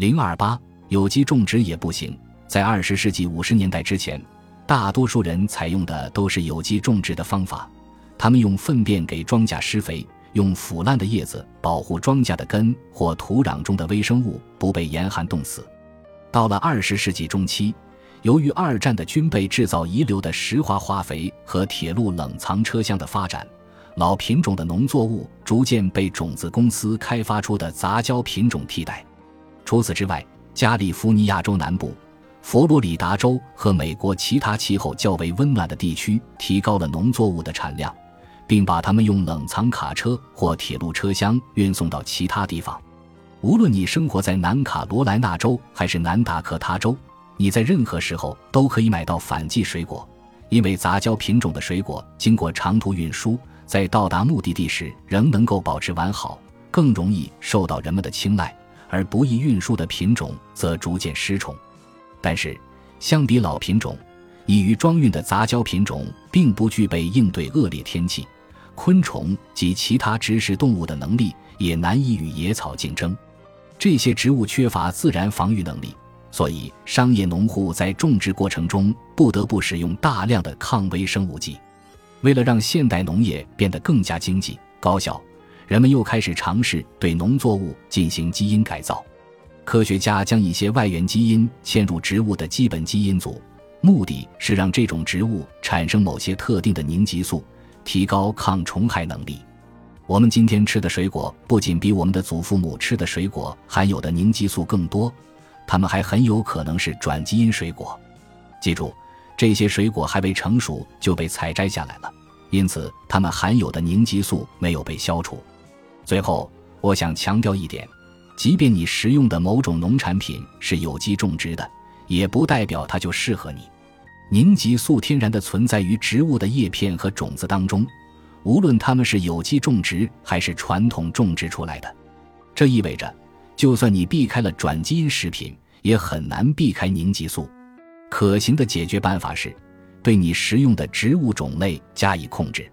零二八，有机种植也不行。在二十世纪五十年代之前，大多数人采用的都是有机种植的方法，他们用粪便给庄稼施肥，用腐烂的叶子保护庄稼的根或土壤中的微生物不被严寒冻死。到了二十世纪中期，由于二战的军备制造遗留的石化化肥和铁路冷藏车厢的发展，老品种的农作物逐渐被种子公司开发出的杂交品种替代。除此之外，加利福尼亚州南部、佛罗里达州和美国其他气候较为温暖的地区提高了农作物的产量，并把它们用冷藏卡车或铁路车厢运送到其他地方。无论你生活在南卡罗来纳州还是南达科他州，你在任何时候都可以买到反季水果，因为杂交品种的水果经过长途运输，在到达目的地时仍能够保持完好，更容易受到人们的青睐。而不易运输的品种则逐渐失宠，但是相比老品种，易于装运的杂交品种并不具备应对恶劣天气、昆虫及其他植食动物的能力，也难以与野草竞争。这些植物缺乏自然防御能力，所以商业农户在种植过程中不得不使用大量的抗微生物剂。为了让现代农业变得更加经济高效。人们又开始尝试对农作物进行基因改造，科学家将一些外源基因嵌入植物的基本基因组，目的是让这种植物产生某些特定的凝集素，提高抗虫害能力。我们今天吃的水果不仅比我们的祖父母吃的水果含有的凝集素更多，它们还很有可能是转基因水果。记住，这些水果还未成熟就被采摘下来了，因此它们含有的凝集素没有被消除。最后，我想强调一点：即便你食用的某种农产品是有机种植的，也不代表它就适合你。凝集素天然的存在于植物的叶片和种子当中，无论它们是有机种植还是传统种植出来的。这意味着，就算你避开了转基因食品，也很难避开凝集素。可行的解决办法是，对你食用的植物种类加以控制。